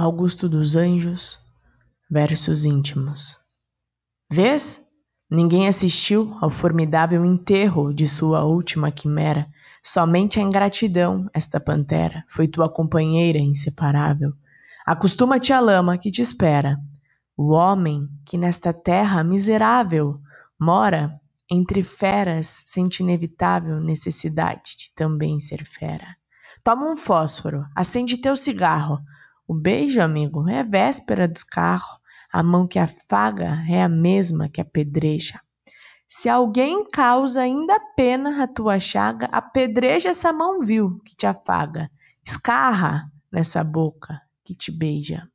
Augusto dos Anjos, versos íntimos. Vês? Ninguém assistiu ao formidável enterro de sua última quimera. Somente a ingratidão, esta pantera, foi tua companheira inseparável. Acostuma-te à lama que te espera. O homem que nesta terra miserável mora entre feras sente inevitável necessidade de também ser fera. Toma um fósforo, acende teu cigarro. O beijo, amigo, é véspera dos carros. A mão que afaga é a mesma que apedreja. Se alguém causa ainda pena a tua chaga, apedreja essa mão vil que te afaga. Escarra nessa boca que te beija.